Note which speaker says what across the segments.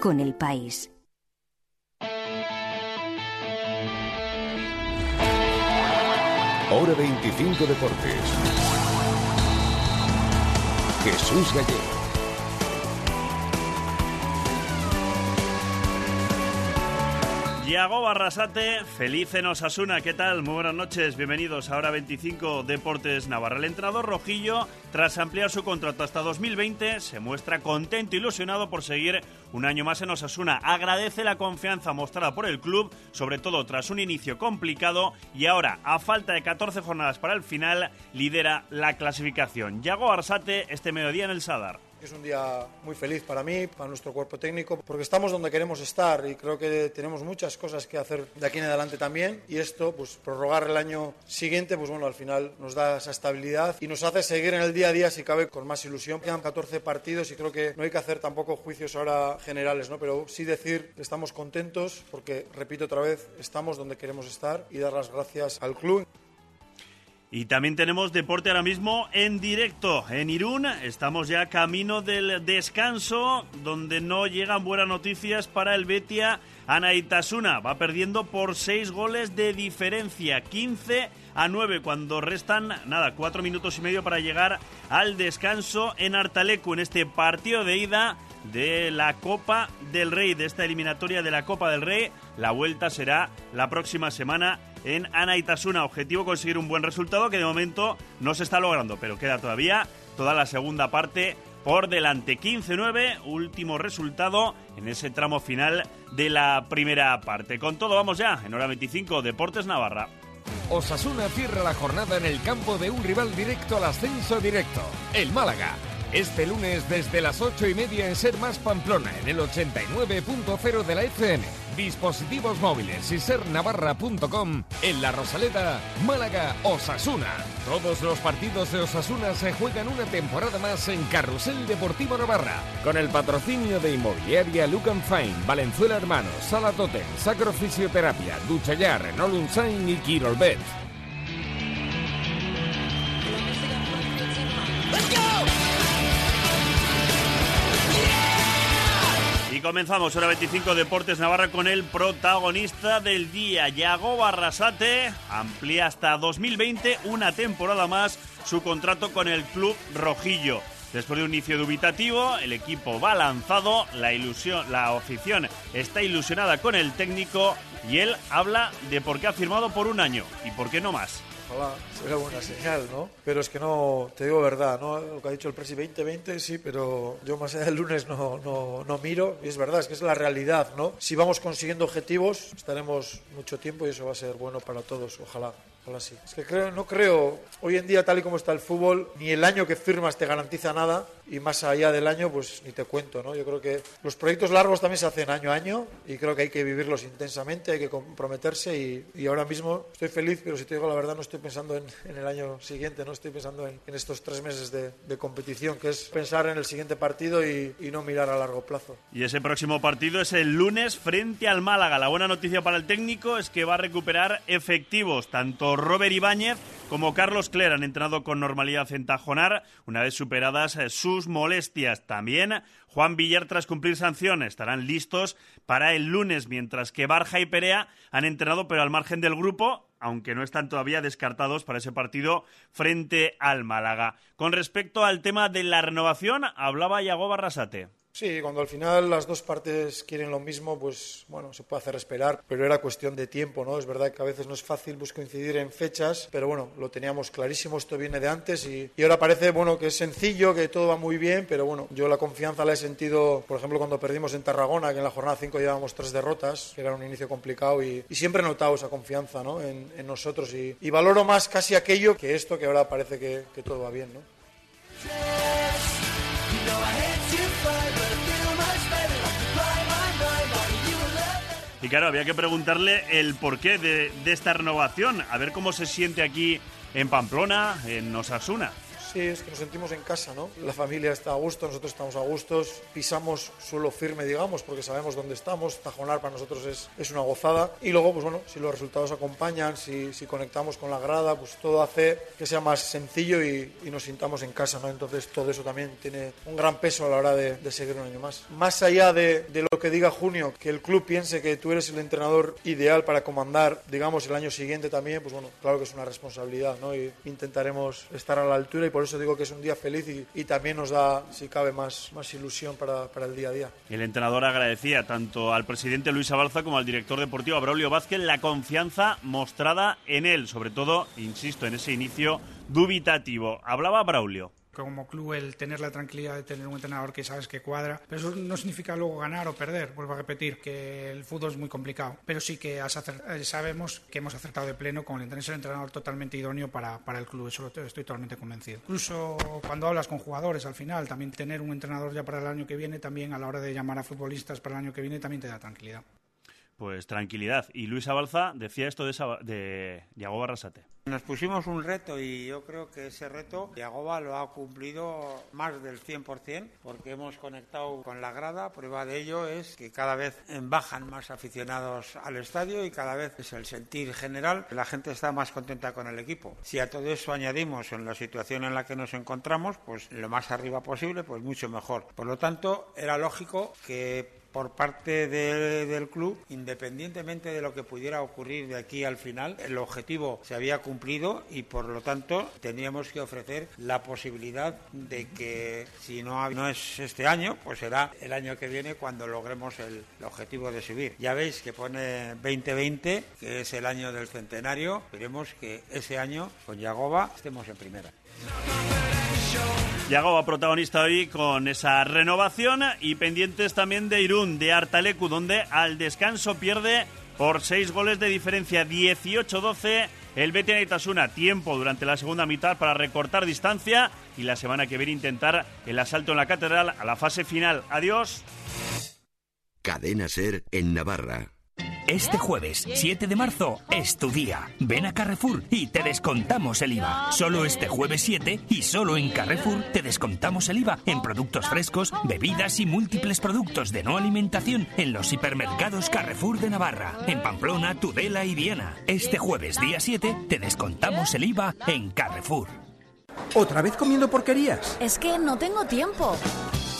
Speaker 1: con el país.
Speaker 2: Hora 25 Deportes. Jesús Gallego.
Speaker 3: Yago Barrasate, feliz en Osasuna, ¿qué tal? Muy buenas noches, bienvenidos a Hora 25 Deportes Navarra. El entrenador Rojillo, tras ampliar su contrato hasta 2020, se muestra contento e ilusionado por seguir un año más en Osasuna. Agradece la confianza mostrada por el club, sobre todo tras un inicio complicado y ahora, a falta de 14 jornadas para el final, lidera la clasificación. Yago Barrasate, este mediodía en el Sadar.
Speaker 4: Es un día muy feliz para mí, para nuestro cuerpo técnico, porque estamos donde queremos estar y creo que tenemos muchas cosas que hacer de aquí en adelante también. Y esto, pues prorrogar el año siguiente, pues bueno, al final nos da esa estabilidad y nos hace seguir en el día a día, si cabe, con más ilusión. Quedan 14 partidos y creo que no hay que hacer tampoco juicios ahora generales, ¿no? Pero sí decir que estamos contentos porque, repito otra vez, estamos donde queremos estar y dar las gracias al club.
Speaker 3: Y también tenemos deporte ahora mismo en directo en Irún. Estamos ya camino del descanso, donde no llegan buenas noticias para el Betia Anaitasuna. Va perdiendo por seis goles de diferencia, 15 a 9, cuando restan, nada, cuatro minutos y medio para llegar al descanso en Artalecu, en este partido de ida de la Copa del Rey, de esta eliminatoria de la Copa del Rey. La vuelta será la próxima semana en Anaitasuna. Objetivo conseguir un buen resultado que de momento no se está logrando, pero queda todavía toda la segunda parte por delante. 15-9, último resultado en ese tramo final de la primera parte. Con todo vamos ya, en hora 25, Deportes Navarra.
Speaker 2: Osasuna cierra la jornada en el campo de un rival directo al ascenso directo, el Málaga. Este lunes desde las 8 y media en Ser Más Pamplona, en el 89.0 de la FM. Dispositivos móviles y sernavarra.com en La Rosaleda, Málaga, Osasuna. Todos los partidos de Osasuna se juegan una temporada más en Carrusel Deportivo Navarra. Con el patrocinio de Inmobiliaria Lucan Fine, Valenzuela Hermanos, Sala Totem, Sacro Fisioterapia, Duchayar, Renault Unsain y Quirolbet.
Speaker 3: Comenzamos hora 25 Deportes Navarra con el protagonista del día, Yago Barrasate. Amplía hasta 2020, una temporada más, su contrato con el club rojillo. Después de un inicio dubitativo, el equipo va lanzado, la ilusión, la afición está ilusionada con el técnico y él habla de por qué ha firmado por un año y por qué no más.
Speaker 4: Ojalá sería buena señal, ¿no? Pero es que no, te digo verdad, ¿no? Lo que ha dicho el presi 2020, sí, pero yo más allá del lunes no, no, no miro. Y es verdad, es que es la realidad, ¿no? Si vamos consiguiendo objetivos, estaremos mucho tiempo y eso va a ser bueno para todos, ojalá. Ojalá sí. Es que creo, no creo, hoy en día tal y como está el fútbol, ni el año que firmas te garantiza nada y más allá del año, pues ni te cuento, ¿no? Yo creo que los proyectos largos también se hacen año a año y creo que hay que vivirlos intensamente, hay que comprometerse y, y ahora mismo estoy feliz, pero si te digo la verdad no estoy pensando en, en el año siguiente, no estoy pensando en, en estos tres meses de, de, competición, que es pensar en el siguiente partido y, y no mirar a largo plazo.
Speaker 3: Y ese próximo partido es el lunes frente al Málaga. La buena noticia para el técnico es que va a recuperar efectivos, tanto Robert Ibáñez como Carlos Cler han entrenado con normalidad en Tajonar, una vez superadas eh, sus molestias. También Juan Villar, tras cumplir sanciones, estarán listos para el lunes, mientras que Barja y Perea han entrenado, pero al margen del grupo, aunque no están todavía descartados para ese partido frente al Málaga. Con respecto al tema de la renovación, hablaba Yago Barrasate.
Speaker 4: Sí, cuando al final las dos partes quieren lo mismo, pues bueno, se puede hacer esperar, pero era cuestión de tiempo, ¿no? Es verdad que a veces no es fácil pues, coincidir en fechas, pero bueno, lo teníamos clarísimo, esto viene de antes y, y, ahora parece, bueno, que es sencillo, que todo va muy bien, pero bueno, yo la confianza la he sentido, por ejemplo, cuando perdimos en Tarragona, que en la jornada 5 llevábamos tres derrotas, que era un inicio complicado y, y siempre he notado esa confianza, ¿no? En, en nosotros y, y, valoro más casi aquello que esto, que ahora parece que, que todo va bien, ¿no?
Speaker 3: Y claro, había que preguntarle el porqué de, de, esta renovación, a ver cómo se siente aquí en Pamplona, en Osasuna.
Speaker 4: Sí, es que nos sentimos en casa, ¿no? La familia está a gusto, nosotros estamos a gustos, pisamos suelo firme, digamos, porque sabemos dónde estamos. Tajonar para nosotros es, es una gozada. Y luego, pues bueno, si los resultados acompañan, si, si conectamos con la grada, pues todo hace que sea más sencillo y, y nos sintamos en casa, ¿no? Entonces todo eso también tiene un gran peso a la hora de, de seguir un año más. Más allá de, de lo que diga Junio, que el club piense que tú eres el entrenador ideal para comandar, digamos, el año siguiente también, pues bueno, claro que es una responsabilidad, ¿no? Y intentaremos estar a la altura y por eso digo que es un día feliz y, también nos da, si cabe, más, más ilusión para, para, el día a día.
Speaker 3: El entrenador agradecía tanto al presidente Luis Abalza como al director deportivo Abraulio Vázquez la confianza mostrada en él, sobre todo, insisto, en ese inicio dubitativo. Hablaba Braulio
Speaker 1: como club el tener la tranquilidad de tener un entrenador que sabes que cuadra, pero eso no significa luego ganar o perder, vuelvo a repetir que el fútbol es muy complicado, pero sí que eh, sabemos que hemos acertado de pleno con el entrenador totalmente idóneo para, para el club, eso estoy totalmente convencido. Incluso cuando hablas con jugadores al final, también tener un entrenador ya para el año que viene, también a la hora de llamar a futbolistas para el año que viene, también te da tranquilidad.
Speaker 3: Pues tranquilidad. Y Luis Abalza decía esto de, de Yagoba Arrasate.
Speaker 5: Nos pusimos un reto y yo creo que ese reto Yagoba lo ha cumplido más del 100% porque hemos conectado con la grada. Prueba de ello es que cada vez bajan más aficionados al estadio y cada vez es el sentir general que la gente está más contenta con el equipo. Si a todo eso añadimos en la situación en la que nos encontramos, pues lo más arriba posible, pues mucho mejor. Por lo tanto, era lógico que por parte de, del club, independientemente de lo que pudiera ocurrir de aquí al final, el objetivo se había cumplido y por lo tanto teníamos que ofrecer la posibilidad de que si no, no es este año, pues será el año que viene cuando logremos el, el objetivo de subir. Ya veis que pone 2020, que es el año del centenario, esperemos que ese año con Yagoba estemos en primera.
Speaker 3: Yagoba protagonista hoy con esa renovación y pendientes también de Irún, de Artalecu, donde al descanso pierde por seis goles de diferencia, 18-12 el Betis Itasuna. Tiempo durante la segunda mitad para recortar distancia y la semana que viene intentar el asalto en la catedral a la fase final. Adiós.
Speaker 6: Cadena Ser en Navarra.
Speaker 7: Este jueves, 7 de marzo, es tu día. Ven a Carrefour y te descontamos el IVA. Solo este jueves 7 y solo en Carrefour te descontamos el IVA en productos frescos, bebidas y múltiples productos de no alimentación en los hipermercados Carrefour de Navarra, en Pamplona, Tudela y Viena. Este jueves, día 7, te descontamos el IVA en Carrefour.
Speaker 8: ¿Otra vez comiendo porquerías?
Speaker 9: Es que no tengo tiempo.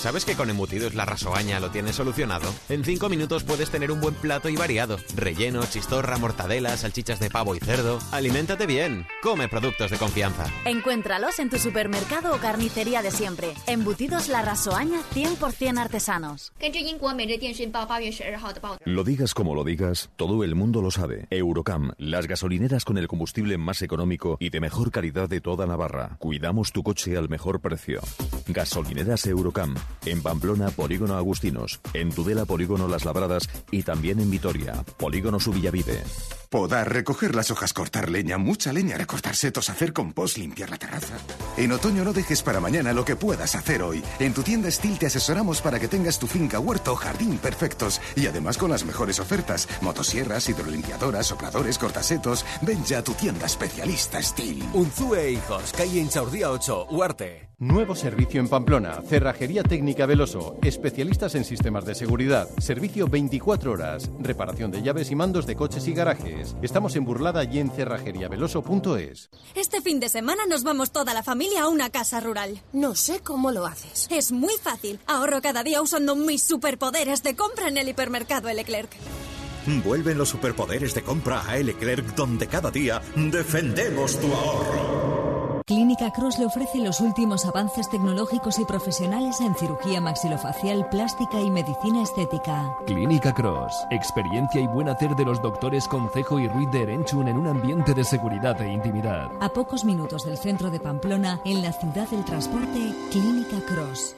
Speaker 10: ¿Sabes que con embutidos la rasoaña lo tienes solucionado? En 5 minutos puedes tener un buen plato y variado. Relleno, chistorra, mortadela, salchichas de pavo y cerdo. Aliméntate bien. Come productos de confianza.
Speaker 9: Encuéntralos en tu supermercado o carnicería de siempre. Embutidos la rasoaña 100% artesanos.
Speaker 11: Lo digas como lo digas, todo el mundo lo sabe. Eurocam, las gasolineras con el combustible más económico y de mejor calidad de toda Navarra. Cuidamos tu coche al mejor precio. Gasolineras Eurocam. En Pamplona, Polígono Agustinos. En Tudela, Polígono Las Labradas. Y también en Vitoria, Polígono Subillavide.
Speaker 12: Podar, recoger las hojas, cortar leña, mucha leña, recortar setos, hacer compost, limpiar la terraza. En otoño no dejes para mañana lo que puedas hacer hoy. En tu tienda Steel te asesoramos para que tengas tu finca, huerto o jardín perfectos. Y además con las mejores ofertas. Motosierras, hidrolimpiadoras, sopladores, cortasetos. Ven ya a tu tienda especialista Steel.
Speaker 13: Unzue Hijos, calle Inchaurdía 8, Huarte.
Speaker 14: Nuevo servicio en Pamplona. Cerrajería técnica Veloso. Especialistas en sistemas de seguridad. Servicio 24 horas. Reparación de llaves y mandos de coches y garajes. Estamos en Burlada y en cerrajeriaveloso.es.
Speaker 15: Este fin de semana nos vamos toda la familia a una casa rural.
Speaker 16: No sé cómo lo haces.
Speaker 15: Es muy fácil. Ahorro cada día usando mis superpoderes de compra en el hipermercado Leclerc.
Speaker 17: Vuelven los superpoderes de compra a Leclerc donde cada día defendemos tu ahorro.
Speaker 18: Clínica Cross le ofrece los últimos avances tecnológicos y profesionales en cirugía maxilofacial, plástica y medicina estética.
Speaker 19: Clínica Cross, experiencia y buen hacer de los doctores Concejo y Ruiz de Erenchun en un ambiente de seguridad e intimidad.
Speaker 18: A pocos minutos del centro de Pamplona, en la ciudad del transporte, Clínica Cross.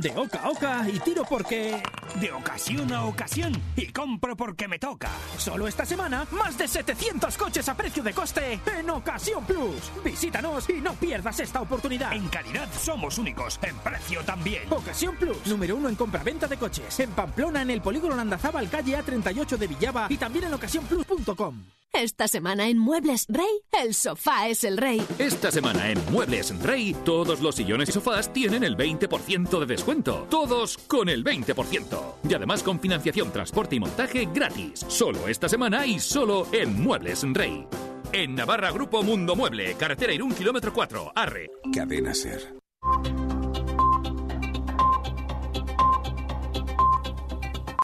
Speaker 20: De oca a oca y tiro porque... De ocasión a ocasión y compro porque me toca. Solo esta semana, más de 700 coches a precio de coste en Ocasión Plus. Visítanos y no pierdas esta oportunidad.
Speaker 7: En calidad somos únicos, en precio también.
Speaker 20: Ocasión Plus, número uno en compra-venta de coches. En Pamplona, en el polígono Landazábal, calle A38 de Villaba y también en ocasiónplus.com.
Speaker 16: Esta semana en Muebles Rey, el sofá es el rey.
Speaker 21: Esta semana en Muebles Rey, todos los sillones y sofás tienen el 20% de descuento. Todos con el 20%. Y además con financiación, transporte y montaje gratis. Solo esta semana y solo en Muebles Rey. En Navarra Grupo Mundo Mueble, carretera Irún, kilómetro 4, Arre.
Speaker 12: Cadena Ser.